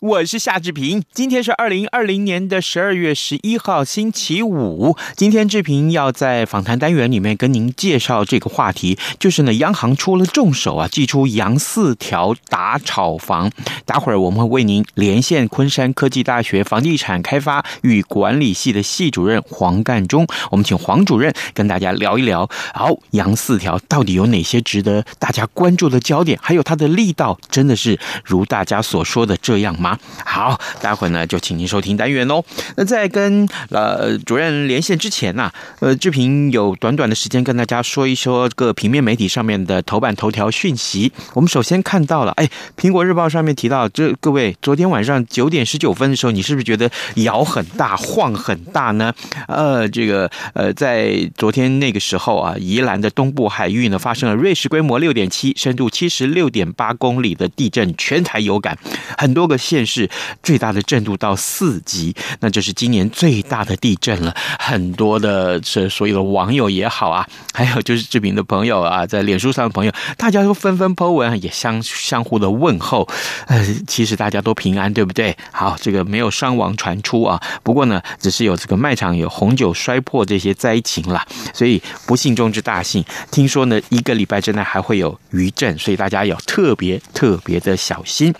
我是夏志平。今天是二零二零年的十二月十一号，星期五。今天志平要在访谈单元里面跟您介绍这个话题，就是呢，央行出了重手啊，祭出杨四条打炒房。待会儿我们会为您连线昆山科技大学房地产开发与管理系的系主任黄干忠，我们请黄主任跟大家聊一聊。好，杨四条到底有哪些值得大家关注的焦点？还有它的力道，真的是如大家所说的这样样吗？好，待会呢就请您收听单元哦。那在跟呃主任连线之前呐、啊，呃志平有短短的时间跟大家说一说各平面媒体上面的头版头条讯息。我们首先看到了，哎，苹果日报上面提到，这各位昨天晚上九点十九分的时候，你是不是觉得摇很大、晃很大呢？呃，这个呃，在昨天那个时候啊，宜兰的东部海域呢发生了瑞士规模六点七、深度七十六点八公里的地震，全台有感。很多个县市最大的震度到四级，那这是今年最大的地震了。很多的这所有的网友也好啊，还有就是志平的朋友啊，在脸书上的朋友，大家都纷纷 po 文，也相相互的问候。呃，其实大家都平安，对不对？好，这个没有伤亡传出啊。不过呢，只是有这个卖场有红酒摔破这些灾情了，所以不幸中之大幸。听说呢，一个礼拜之内还会有余震，所以大家要特别特别的小心。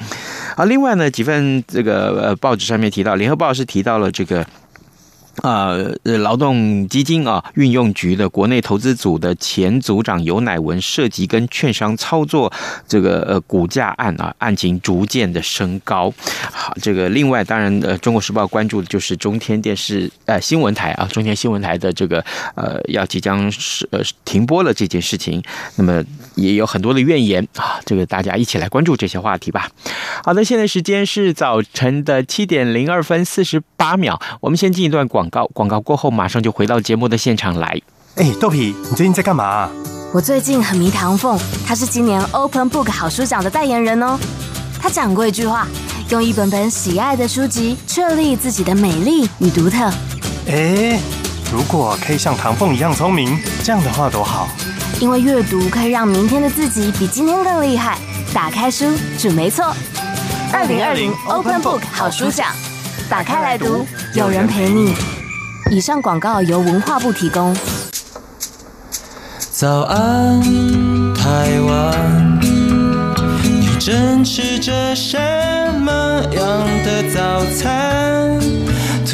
啊，另外呢，在几份这个呃报纸上面提到，《联合报》是提到了这个。呃，劳动基金啊，运用局的国内投资组的前组长尤乃文涉及跟券商操作这个呃股价案啊，案情逐渐的升高。好，这个另外当然呃，《中国时报》关注的就是中天电视呃新闻台啊，中天新闻台的这个呃要即将是呃停播了这件事情，那么也有很多的怨言啊，这个大家一起来关注这些话题吧。好的，现在时间是早晨的七点零二分四十八秒，我们先进一段广。告广告过后，马上就回到节目的现场来。哎，豆皮，你最近在干嘛？我最近很迷唐凤，他是今年 Open Book 好书奖的代言人哦。他讲过一句话：用一本本喜爱的书籍，确立自己的美丽与独特。哎，如果可以像唐凤一样聪明，这样的话多好。因为阅读可以让明天的自己比今天更厉害。打开书，准没错。二零二零 Open Book 好书奖，打开来读，有人陪你。以上广告由文化部提供。早安，台湾，你正吃着什么样的早餐？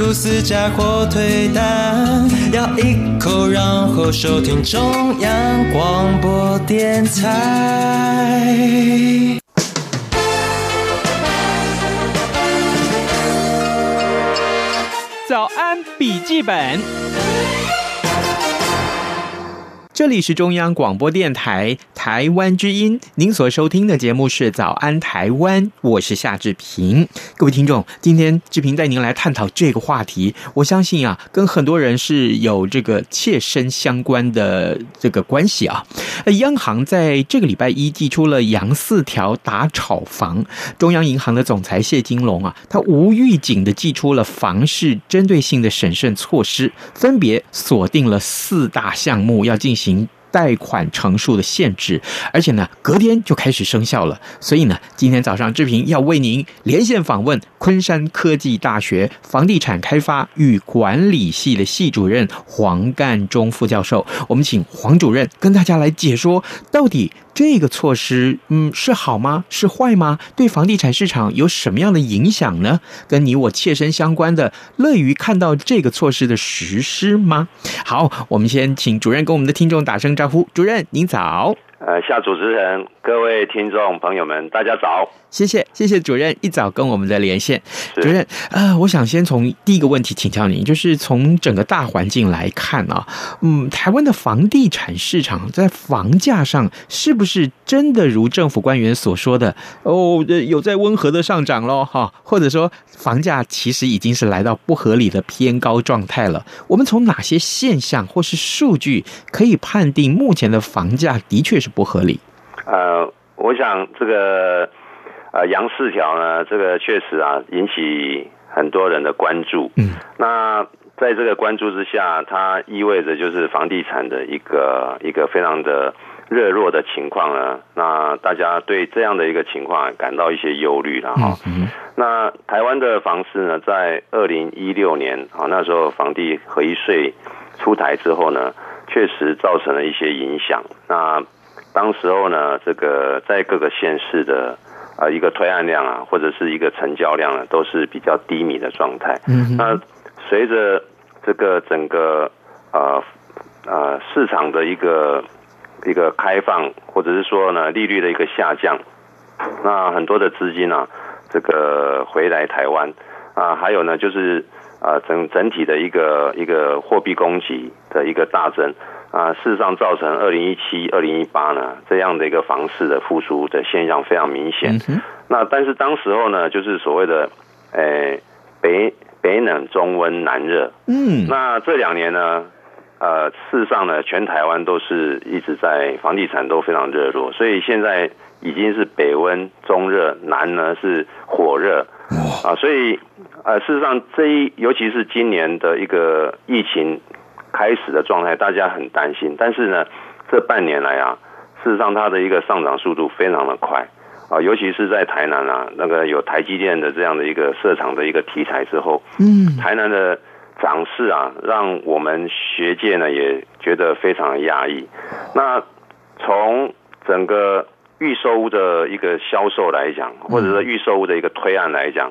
吐司加火腿蛋，咬一口，然后收听中央广播电台。早安，笔记本。这里是中央广播电台台湾之音，您所收听的节目是《早安台湾》，我是夏志平。各位听众，今天志平带您来探讨这个话题。我相信啊，跟很多人是有这个切身相关的这个关系啊。央行在这个礼拜一寄出了杨四条打炒房，中央银行的总裁谢金龙啊，他无预警的寄出了房市针对性的审慎措施，分别锁定了四大项目要进行。二。贷款成数的限制，而且呢，隔天就开始生效了。所以呢，今天早上志平要为您连线访问昆山科技大学房地产开发与管理系的系主任黄干忠副教授。我们请黄主任跟大家来解说，到底这个措施，嗯，是好吗？是坏吗？对房地产市场有什么样的影响呢？跟你我切身相关的，乐于看到这个措施的实施吗？好，我们先请主任跟我们的听众打声招呼。主任您早。呃，夏主持人，各位听众朋友们，大家早。谢谢，谢谢主任一早跟我们的连线。主任，呃，我想先从第一个问题请教您，就是从整个大环境来看啊，嗯，台湾的房地产市场在房价上是不是真的如政府官员所说的哦，有在温和的上涨喽？哈，或者说房价其实已经是来到不合理的偏高状态了？我们从哪些现象或是数据可以判定目前的房价的确是不合理？呃，我想这个。呃，杨四条呢，这个确实啊引起很多人的关注。嗯，那在这个关注之下，它意味着就是房地产的一个一个非常的热络的情况呢。那大家对这样的一个情况感到一些忧虑了哈。嗯，那台湾的房市呢，在二零一六年啊，那时候房地合一税出台之后呢，确实造成了一些影响。那当时候呢，这个在各个县市的。啊，一个推案量啊，或者是一个成交量啊，都是比较低迷的状态。嗯，那随着这个整个呃呃市场的一个一个开放，或者是说呢利率的一个下降，那很多的资金啊，这个回来台湾啊，还有呢就是啊整整体的一个一个货币供给的一个大增。啊，事实上造成二零一七、二零一八呢这样的一个房市的复苏的现象非常明显。嗯、那但是当时候呢，就是所谓的，诶、欸、北北冷中温南热。嗯，那这两年呢，呃，事实上呢，全台湾都是一直在房地产都非常热络，所以现在已经是北温中热，南呢是火热。啊，所以呃，事实上这一尤其是今年的一个疫情。开始的状态，大家很担心。但是呢，这半年来啊，事实上它的一个上涨速度非常的快啊，尤其是在台南啊，那个有台积电的这样的一个设厂的一个题材之后，嗯，台南的涨势啊，让我们学界呢也觉得非常的压抑。那从整个预售屋的一个销售来讲，或者是预售屋的一个推案来讲，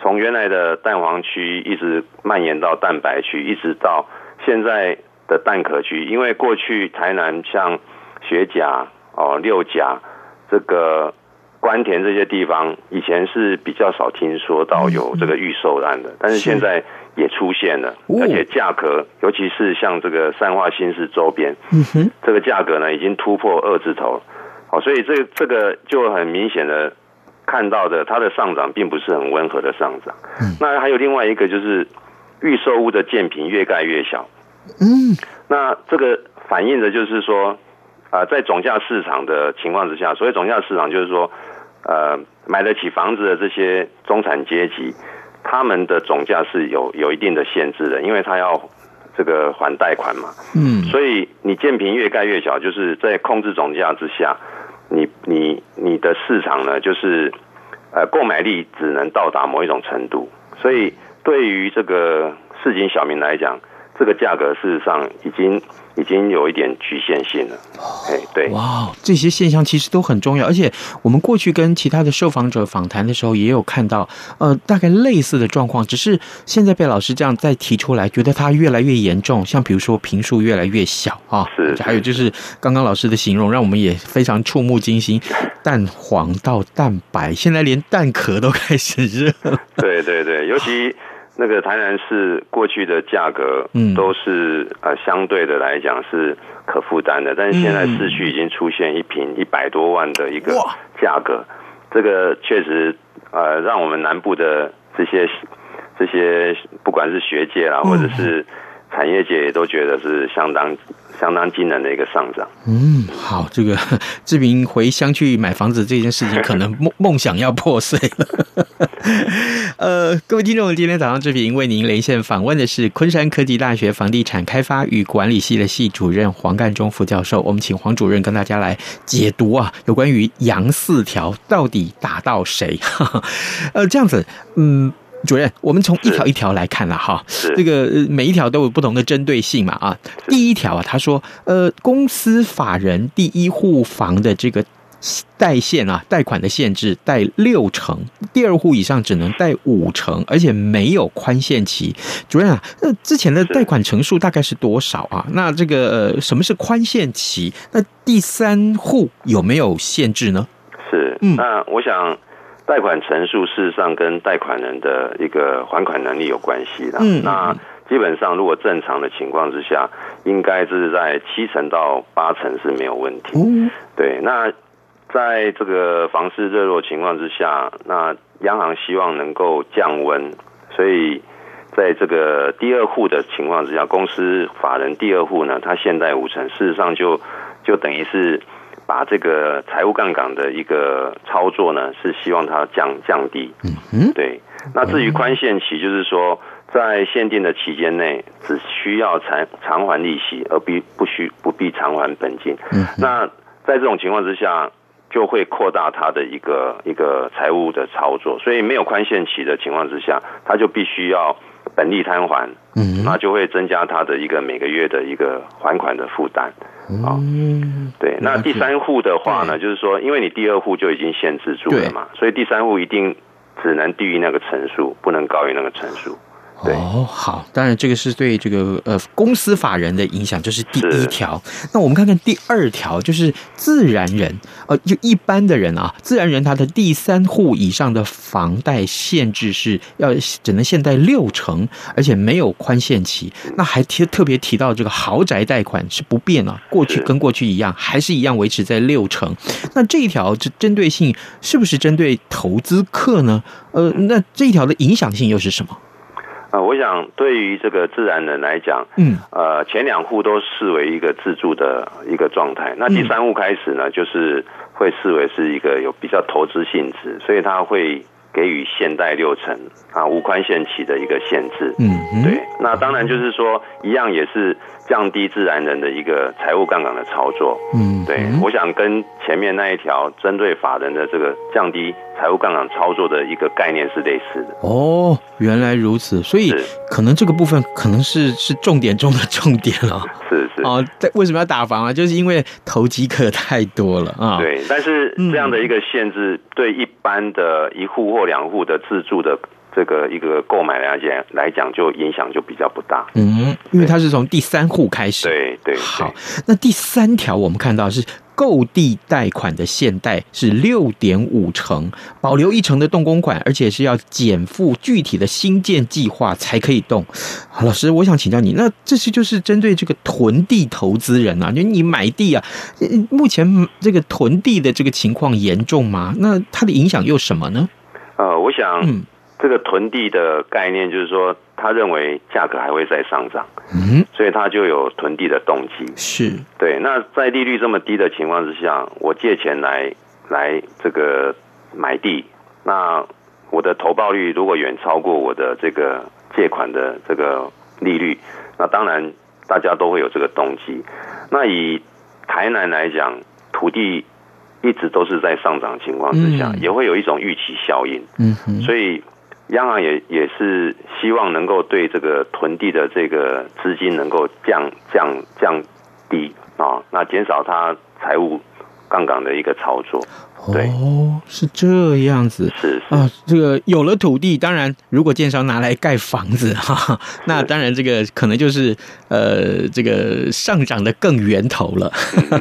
从原来的蛋黄区一直蔓延到蛋白区，一直到。现在的蛋壳区，因为过去台南像学甲哦、六甲这个关田这些地方，以前是比较少听说到有这个预售案的，但是现在也出现了，而且价格，尤其是像这个善化新市周边，这个价格呢已经突破二字头，好，所以这这个就很明显的看到的，它的上涨并不是很温和的上涨。那还有另外一个就是。预售屋的建坪越盖越小，嗯，那这个反映的就是说，啊，在总价市场的情况之下，所谓总价市场就是说，呃，买得起房子的这些中产阶级，他们的总价是有有一定的限制的，因为他要这个还贷款嘛，嗯，所以你建平越盖越小，就是在控制总价之下，你你你的市场呢，就是呃，购买力只能到达某一种程度，所以。对于这个市井小民来讲，这个价格事实上已经已经有一点局限性了。哎，对，哇，这些现象其实都很重要，而且我们过去跟其他的受访者访谈的时候，也有看到，呃，大概类似的状况，只是现在被老师这样再提出来，觉得它越来越严重。像比如说坪数越来越小啊，是，还有就是刚刚老师的形容，让我们也非常触目惊心，蛋黄到蛋白，现在连蛋壳都开始热了。对对对，尤其。那个台南市过去的价格，都是呃相对的来讲是可负担的，但是现在市区已经出现一瓶一百多万的一个价格，这个确实呃让我们南部的这些这些不管是学界啦，或者是产业界也都觉得是相当。相当惊人的一个上涨。嗯，好，这个 志平回乡去买房子这件事情，可能 梦梦想要破碎了。呃，各位听众，今天早上志平为您连线访问的是昆山科技大学房地产开发与管理系的系主任黄干中副教授。我们请黄主任跟大家来解读啊，有关于杨四条到底打到谁？呃，这样子，嗯。主任，我们从一条一条来看了哈，这个每一条都有不同的针对性嘛啊。第一条啊，他说，呃，公司法人第一户房的这个贷限啊，贷款的限制贷六成，第二户以上只能贷五成，而且没有宽限期。主任啊，那之前的贷款成数大概是多少啊？那这个呃，什么是宽限期？那第三户有没有限制呢？是，嗯，那我想贷款成数事实上跟贷款人的一个还款能力有关系的。嗯，那基本上如果正常的情况之下，应该是在七成到八成是没有问题。嗯，对，那。在这个房市热络情况之下，那央行希望能够降温，所以在这个第二户的情况之下，公司法人第二户呢，他现贷五成，事实上就就等于是把这个财务杠杆的一个操作呢，是希望它降降低。嗯嗯，对。那至于宽限期，就是说在限定的期间内，只需要偿偿还利息，而必不需不必偿还本金。嗯，那在这种情况之下。就会扩大它的一个一个财务的操作，所以没有宽限期的情况之下，它就必须要本利摊还，嗯，那就会增加它的一个每个月的一个还款的负担，嗯，对。那第三户的话呢，就是说，因为你第二户就已经限制住了嘛，所以第三户一定只能低于那个层数，不能高于那个层数。哦，好，当然这个是对这个呃公司法人的影响，这是第一条。那我们看看第二条，就是自然人，呃，就一般的人啊，自然人他的第三户以上的房贷限制是要只能限贷六成，而且没有宽限期。那还提特别提到这个豪宅贷款是不变啊，过去跟过去一样，还是一样维持在六成。那这一条这针对性是不是针对投资客呢？呃，那这一条的影响性又是什么？啊，我想对于这个自然人来讲，嗯，呃，前两户都视为一个自住的一个状态，那第三户开始呢，就是会视为是一个有比较投资性质，所以他会给予限贷六成啊，无宽限期的一个限制，嗯，对，那当然就是说一样也是。降低自然人的一个财务杠杆的操作，嗯，对，我想跟前面那一条针对法人的这个降低财务杠杆操作的一个概念是类似的。哦，原来如此，所以可能这个部分可能是是重点中的重点了。是是哦，为什么要打房啊？就是因为投机客太多了啊。对，但是这样的一个限制，对一般的一户或两户的自住的。这个一个购买来讲来讲，就影响就比较不大。嗯，因为它是从第三户开始。对对。好，那第三条我们看到是购地贷款的限贷是六点五成，保留一成的动工款，而且是要减负具体的新建计划才可以动。好，老师，我想请教你，那这些就是针对这个囤地投资人啊，就你买地啊，目前这个囤地的这个情况严重吗？那它的影响又什么呢？呃，我想，嗯。这个囤地的概念就是说，他认为价格还会再上涨，嗯，所以他就有囤地的动机。是对。那在利率这么低的情况之下，我借钱来来这个买地，那我的投报率如果远超过我的这个借款的这个利率，那当然大家都会有这个动机。那以台南来讲，土地一直都是在上涨情况之下，嗯，也会有一种预期效应。嗯，所以。央行也也是希望能够对这个囤地的这个资金能够降降降低啊，那减少它财务杠杆的一个操作。对哦，是这样子，是，是啊，这个有了土地，当然如果建商拿来盖房子哈，那当然这个可能就是呃，这个上涨的更源头了。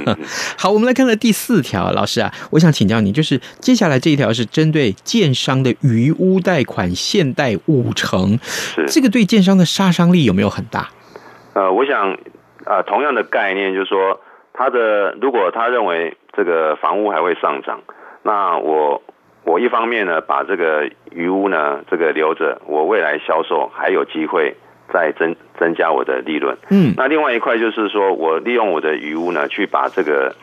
好，我们来看看第四条，老师啊，我想请教你，就是接下来这一条是针对建商的余屋贷款限贷五成，是这个对建商的杀伤力有没有很大？呃，我想啊、呃，同样的概念就是说，他的如果他认为。这个房屋还会上涨，那我我一方面呢，把这个余屋呢这个留着，我未来销售还有机会再增增加我的利润。嗯，那另外一块就是说我利用我的余屋呢，去把这个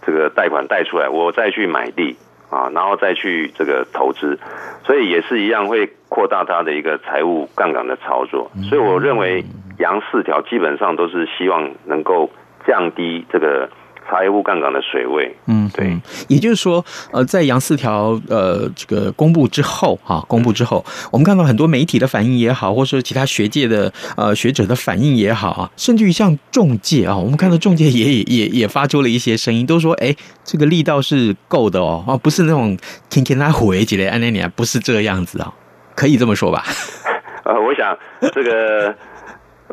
这个贷款贷出来，我再去买地啊，然后再去这个投资，所以也是一样会扩大它的一个财务杠杆的操作。所以我认为阳四条基本上都是希望能够降低这个。财务杠杆的水位，嗯，对，也就是说，呃，在杨四条呃这个公布之后，哈、啊，公布之后，我们看到很多媒体的反应也好，或者说其他学界的呃学者的反应也好啊，甚至于像中介啊，我们看到中介也也也也发出了一些声音，都说，哎，这个力道是够的哦，啊，不是那种天天拉虎诶，几类安那尼不是这个样子啊，可以这么说吧？呃，我想这个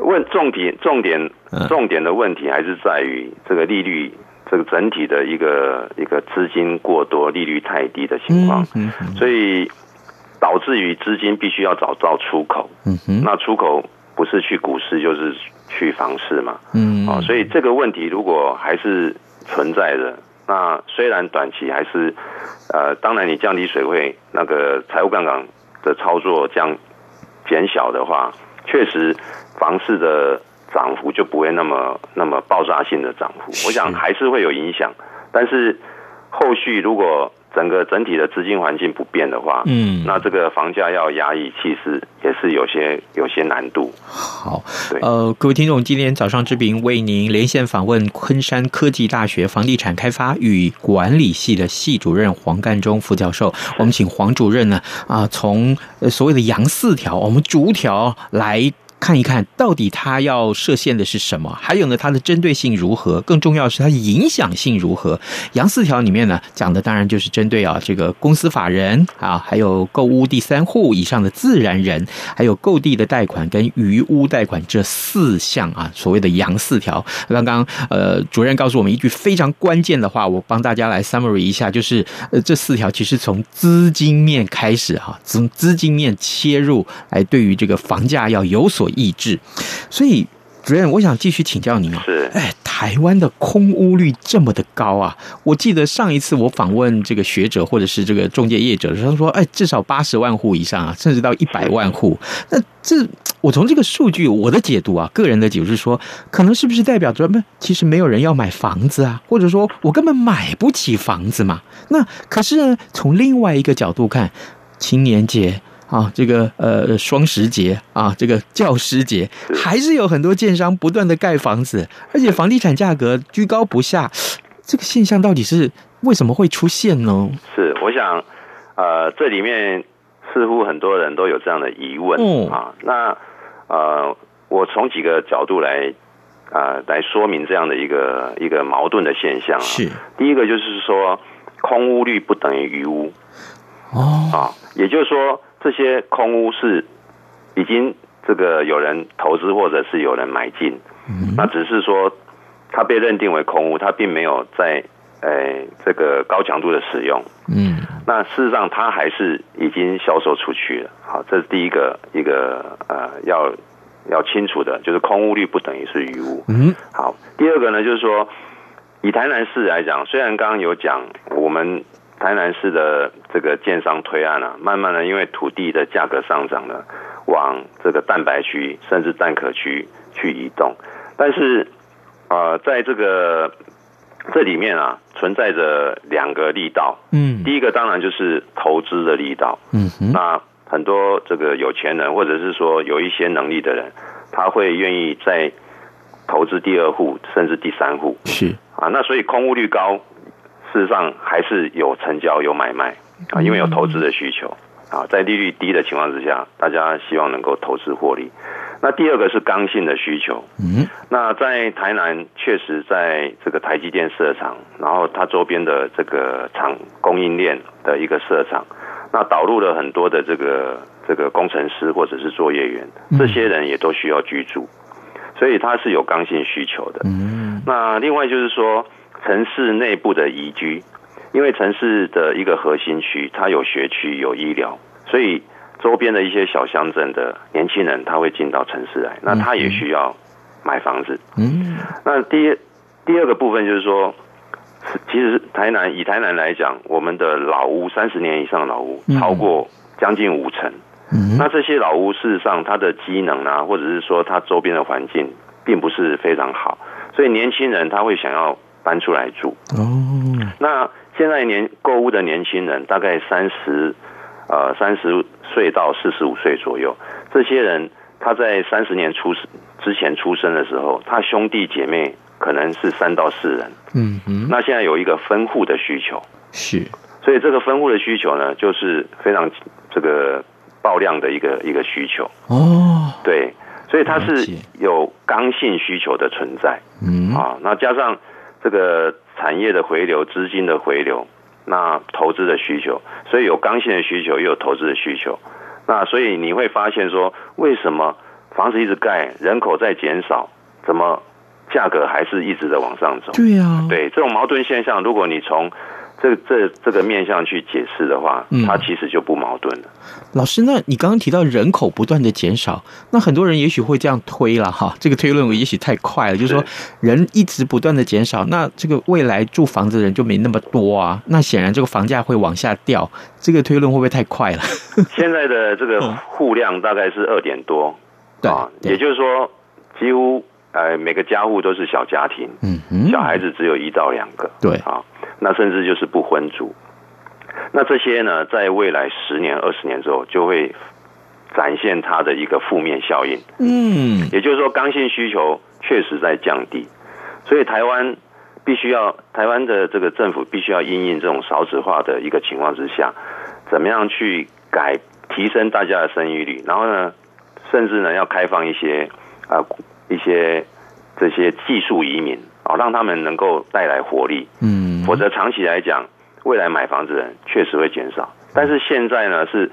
问重点重点重点的问题还是在于这个利率。这个整体的一个一个资金过多、利率太低的情况，嗯嗯、所以导致于资金必须要找到出口。嗯哼，那出口不是去股市就是去房市嘛。嗯，啊，所以这个问题如果还是存在的，那虽然短期还是呃，当然你降低水位，那个财务杠杆的操作降减小的话，确实房市的。涨幅就不会那么那么爆炸性的涨幅，我想还是会有影响，但是后续如果整个整体的资金环境不变的话，嗯，那这个房价要压抑，其实也是有些有些难度。好，对，呃，各位听众，今天早上志平为您连线访问昆山科技大学房地产开发与管理系的系主任黄干中副教授，我们请黄主任呢啊，从所谓的杨四条，我们逐条来。看一看到底它要设限的是什么？还有呢，它的针对性如何？更重要是它影响性如何？杨四条里面呢，讲的当然就是针对啊这个公司法人啊，还有购屋第三户以上的自然人，还有购地的贷款跟余屋贷款这四项啊，所谓的杨四条。刚刚呃主任告诉我们一句非常关键的话，我帮大家来 summary 一下，就是呃这四条其实从资金面开始哈，从资金面切入来，对于这个房价要有所。抑制，所以主任，我想继续请教您啊。是，哎，台湾的空屋率这么的高啊！我记得上一次我访问这个学者或者是这个中介业者的，他说，哎，至少八十万户以上啊，甚至到一百万户。那这我从这个数据，我的解读啊，个人的解读是说，可能是不是代表着，其实没有人要买房子啊，或者说我根本买不起房子嘛？那可是，从另外一个角度看，青年节。啊，这个呃，双十节啊，这个教师节，还是有很多建商不断的盖房子，而且房地产价格居高不下，这个现象到底是为什么会出现呢？是，我想，呃，这里面似乎很多人都有这样的疑问、嗯、啊。那呃，我从几个角度来啊、呃、来说明这样的一个一个矛盾的现象啊。是，第一个就是说，空屋率不等于余屋哦啊，也就是说。这些空屋是已经这个有人投资或者是有人买进，嗯，那只是说它被认定为空屋，它并没有在诶这个高强度的使用，嗯，那事实上它还是已经销售出去了。好，这是第一个一个呃要要清楚的，就是空屋率不等于是余屋。嗯，好，第二个呢，就是说以台南市来讲，虽然刚刚有讲我们。台南市的这个建商推案啊，慢慢的因为土地的价格上涨了，往这个蛋白区甚至蛋壳区去移动。但是，呃，在这个这里面啊，存在着两个力道。嗯，第一个当然就是投资的力道。嗯哼，那很多这个有钱人或者是说有一些能力的人，他会愿意再投资第二户甚至第三户。是啊，那所以空屋率高。事实上还是有成交有买卖啊，因为有投资的需求啊，在利率低的情况之下，大家希望能够投资获利。那第二个是刚性的需求，嗯，那在台南确实在这个台积电设厂，然后它周边的这个厂供应链的一个设厂，那导入了很多的这个这个工程师或者是作业员，这些人也都需要居住，所以它是有刚性需求的。嗯，那另外就是说。城市内部的宜居，因为城市的一个核心区，它有学区、有医疗，所以周边的一些小乡镇的年轻人，他会进到城市来，那他也需要买房子。嗯，那第第二个部分就是说，其实台南以台南来讲，我们的老屋三十年以上的老屋超过将近五成。嗯，那这些老屋事实上它的机能啊，或者是说它周边的环境并不是非常好，所以年轻人他会想要。搬出来住哦。那现在年购物的年轻人大概三十呃三十岁到四十五岁左右。这些人他在三十年出之前出生的时候，他兄弟姐妹可能是三到四人。嗯嗯，那现在有一个分户的需求，是，所以这个分户的需求呢，就是非常这个爆量的一个一个需求。哦，对，所以它是有刚性需求的存在。嗯啊，那加上这个产业的回流、资金的回流，那投资的需求，所以有刚性的需求，也有投资的需求。那所以你会发现说，为什么房子一直盖，人口在减少，怎么价格还是一直在往上走？对啊，对这种矛盾现象，如果你从这这这个面向去解释的话，它其实就不矛盾了。嗯、老师，那你刚刚提到人口不断的减少，那很多人也许会这样推了哈，这个推论也许太快了，就是说人一直不断的减少，那这个未来住房子的人就没那么多啊，那显然这个房价会往下掉，这个推论会不会太快了？现在的这个户量大概是二点多，对啊，也就是说几乎呃每个家户都是小家庭，嗯，小孩子只有一到两个，对啊。那甚至就是不婚族，那这些呢，在未来十年、二十年之后，就会展现它的一个负面效应。嗯，也就是说，刚性需求确实在降低，所以台湾必须要，台湾的这个政府必须要因应这种少子化的一个情况之下，怎么样去改提升大家的生育率，然后呢，甚至呢要开放一些啊、呃、一些这些技术移民。啊，让他们能够带来活力。嗯，否则长期来讲，未来买房子的人确实会减少。但是现在呢，是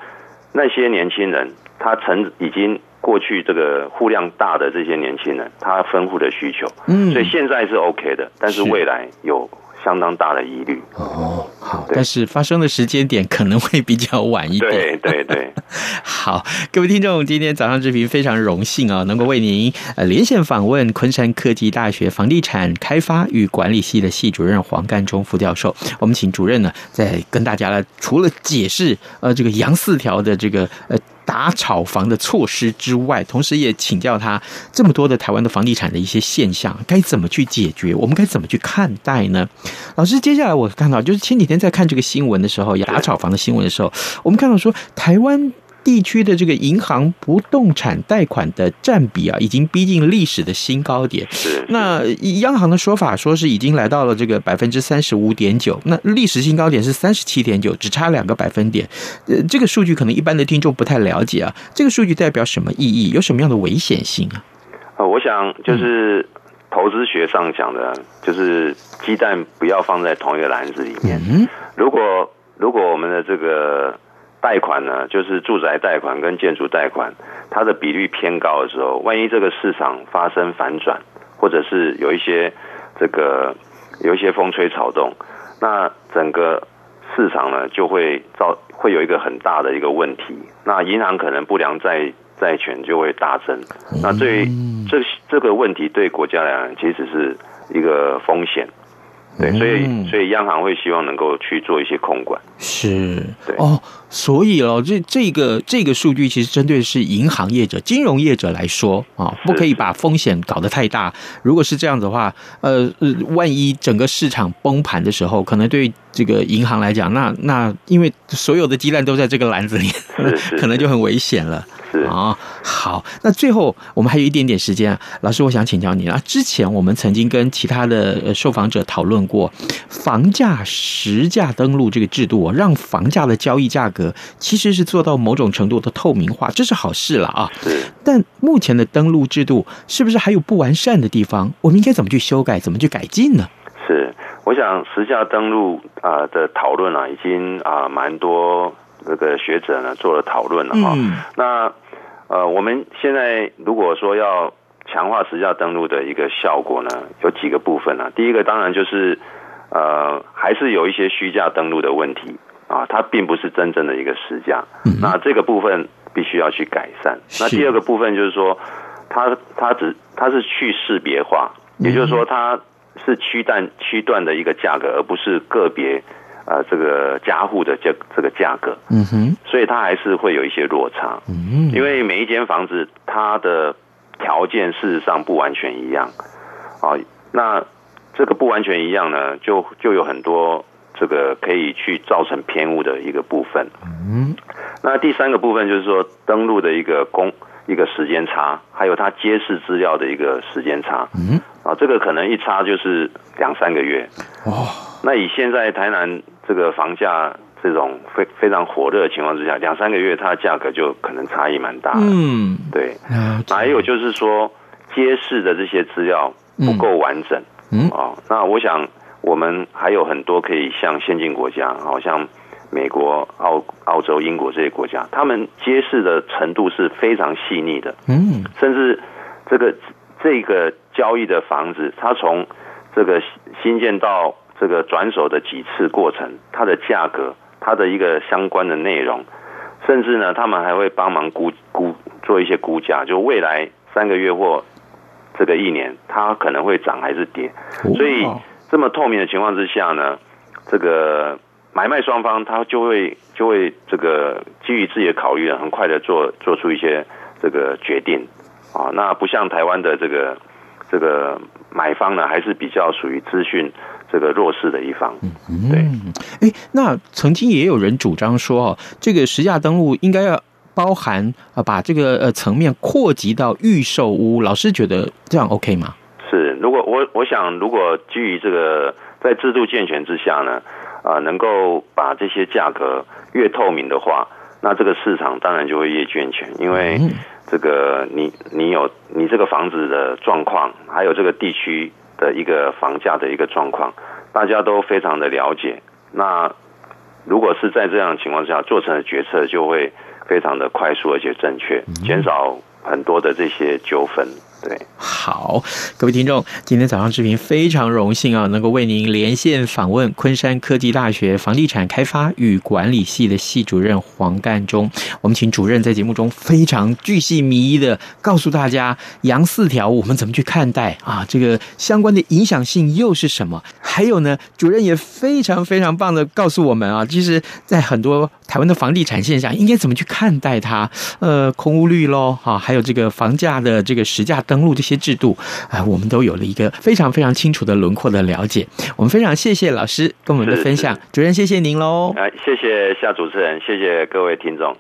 那些年轻人，他曾已经过去这个户量大的这些年轻人，他分户的需求。嗯，所以现在是 OK 的，但是未来有相当大的疑虑。哦，好，但是发生的时间点可能会比较晚一点。对对对。好，各位听众，今天早上之平非常荣幸啊，能够为您呃连线访问昆山科技大学房地产开发与管理系的系主任黄干忠副教授。我们请主任呢，再跟大家来除了解释呃这个杨四条的这个呃打炒房的措施之外，同时也请教他这么多的台湾的房地产的一些现象该怎么去解决，我们该怎么去看待呢？老师，接下来我看到就是前几天在看这个新闻的时候，打炒房的新闻的时候，我们看到说台湾。地区的这个银行不动产贷款的占比啊，已经逼近历史的新高点。那央行的说法说是已经来到了这个百分之三十五点九，那历史新高点是三十七点九，只差两个百分点。呃，这个数据可能一般的听众不太了解啊。这个数据代表什么意义？有什么样的危险性啊？呃，我想就是投资学上讲的，就是鸡蛋不要放在同一个篮子里面。嗯，如果如果我们的这个。贷款呢，就是住宅贷款跟建筑贷款，它的比率偏高的时候，万一这个市场发生反转，或者是有一些这个有一些风吹草动，那整个市场呢就会造会有一个很大的一个问题，那银行可能不良债债权就会大增，那对于这这个问题对国家来讲其实是一个风险。对，所以所以央行会希望能够去做一些控管，是，对。哦，所以哦，这这个这个数据其实针对是银行业者、金融业者来说啊，不可以把风险搞得太大。如果是这样子的话，呃，万一整个市场崩盘的时候，可能对这个银行来讲，那那因为所有的鸡蛋都在这个篮子里，可能就很危险了。是啊、哦，好，那最后我们还有一点点时间啊，老师，我想请教你啊。之前我们曾经跟其他的受访者讨论过房价实价登录这个制度，让房价的交易价格其实是做到某种程度的透明化，这是好事了啊。但目前的登录制度是不是还有不完善的地方？我们应该怎么去修改，怎么去改进呢？是，我想实价登录啊的讨论啊，已经啊蛮多。这个学者呢做了讨论了哈，嗯、那呃，我们现在如果说要强化实价登录的一个效果呢，有几个部分呢、啊。第一个当然就是呃，还是有一些虚价登录的问题啊，它并不是真正的一个实价。嗯、那这个部分必须要去改善。那第二个部分就是说，它它只它是去识别化，也就是说它是区段区段的一个价格，而不是个别。呃，这个加户的这这个价格，嗯哼，所以它还是会有一些落差，嗯，因为每一间房子它的条件事实上不完全一样，啊，那这个不完全一样呢，就就有很多这个可以去造成偏误的一个部分，嗯，那第三个部分就是说登录的一个工一个时间差，还有它揭示资料的一个时间差，嗯，啊，这个可能一差就是两三个月。哦，那以现在台南这个房价这种非非常火热的情况之下，两三个月它的价格就可能差异蛮大的。嗯，对。还有就是说，揭示的这些资料不够完整。嗯，啊，那我想我们还有很多可以向先进国家，好像美国、澳澳洲、英国这些国家，他们揭示的程度是非常细腻的。嗯，甚至这个。这个交易的房子，它从这个新建到这个转手的几次过程，它的价格，它的一个相关的内容，甚至呢，他们还会帮忙估估做一些估价，就未来三个月或这个一年，它可能会涨还是跌。所以这么透明的情况之下呢，这个买卖双方他就会就会这个基于自己的考虑，很快的做做出一些这个决定。啊，那不像台湾的这个这个买方呢，还是比较属于资讯这个弱势的一方。嗯，对。哎，那曾经也有人主张说，哦，这个实价登录应该要包含啊，把这个呃层面扩及到预售屋。老师觉得这样 OK 吗？是，如果我我想，如果基于这个在制度健全之下呢，啊，能够把这些价格越透明的话，那这个市场当然就会越健全，因为。这个你你有你这个房子的状况，还有这个地区的一个房价的一个状况，大家都非常的了解。那如果是在这样的情况下做成的决策，就会非常的快速而且正确，减少很多的这些纠纷。对，好，各位听众，今天早上志平非常荣幸啊，能够为您连线访问昆山科技大学房地产开发与管理系的系主任黄干中。我们请主任在节目中非常巨细靡遗的告诉大家，杨四条我们怎么去看待啊？这个相关的影响性又是什么？还有呢，主任也非常非常棒的告诉我们啊，其实，在很多台湾的房地产现象，应该怎么去看待它？呃，空屋率喽，哈，还有这个房价的这个实价。登录这些制度啊，我们都有了一个非常非常清楚的轮廓的了解。我们非常谢谢老师跟我们的分享，主任谢谢您喽。哎，谢谢夏主持人，谢谢各位听众。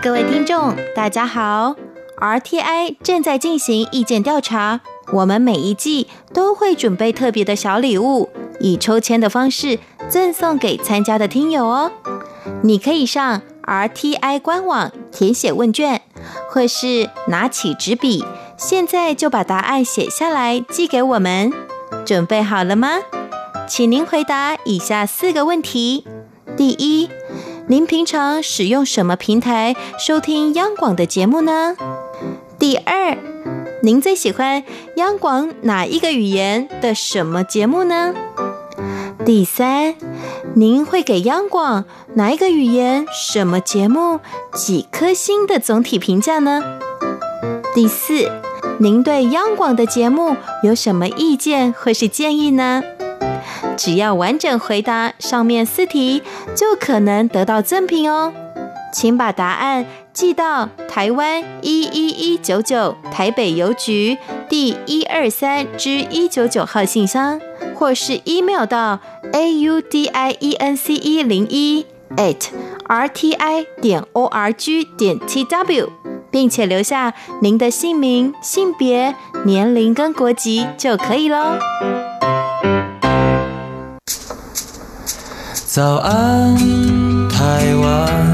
各位听众，大家好，RTI 正在进行意见调查，我们每一季都会准备特别的小礼物，以抽签的方式赠送给参加的听友哦。你可以上 RTI 官网填写问卷，或是拿起纸笔，现在就把答案写下来寄给我们。准备好了吗？请您回答以下四个问题：第一，您平常使用什么平台收听央广的节目呢？第二，您最喜欢央广哪一个语言的什么节目呢？第三，您会给央广哪一个语言、什么节目几颗星的总体评价呢？第四，您对央广的节目有什么意见或是建议呢？只要完整回答上面四题，就可能得到赠品哦。请把答案寄到台湾一一一九九台北邮局第一二三之一九九号信箱，或是 email 到。a u d i e n c e 零一 at r t i 点 o r g 点 t w，并且留下您的姓名、性别、年龄跟国籍就可以喽。早安，台湾，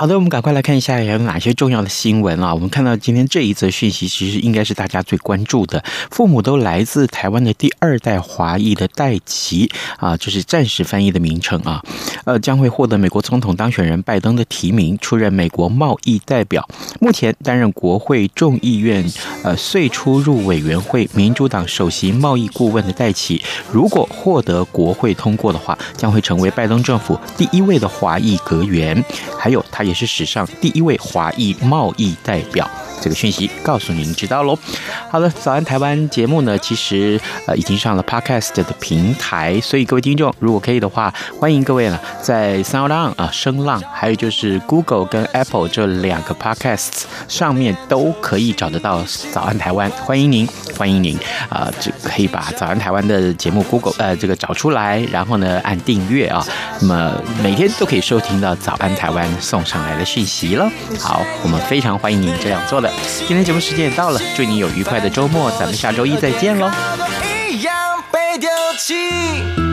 好的，我们赶快来看一下有哪些重要的新闻啊！我们看到今天这一则讯息，其实应该是大家最关注的。父母都来自台湾的第二代华裔的戴琪啊，就是暂时翻译的名称啊，呃，将会获得美国总统当选人拜登的提名，出任美国贸易代表。目前担任国会众议院呃税出入委员会民主党首席贸易顾问的戴琪，如果获得国会通过的话，将会成为拜登政府第一位的华裔阁员。还有他。也是史上第一位华裔贸易代表。这个讯息告诉您知道喽。好了，早安台湾节目呢，其实呃已经上了 Podcast 的平台，所以各位听众如果可以的话，欢迎各位呢在 SoundOn 啊声浪，还有就是 Google 跟 Apple 这两个 Podcast 上面都可以找得到早安台湾，欢迎您，欢迎您啊，这、可以把早安台湾的节目 Google 呃这个找出来，然后呢按订阅啊，那么每天都可以收听到早安台湾送上来的讯息了。好，我们非常欢迎您这样做的。今天节目时间也到了，祝你有愉快的周末，咱们下周一再见喽。一样被丢弃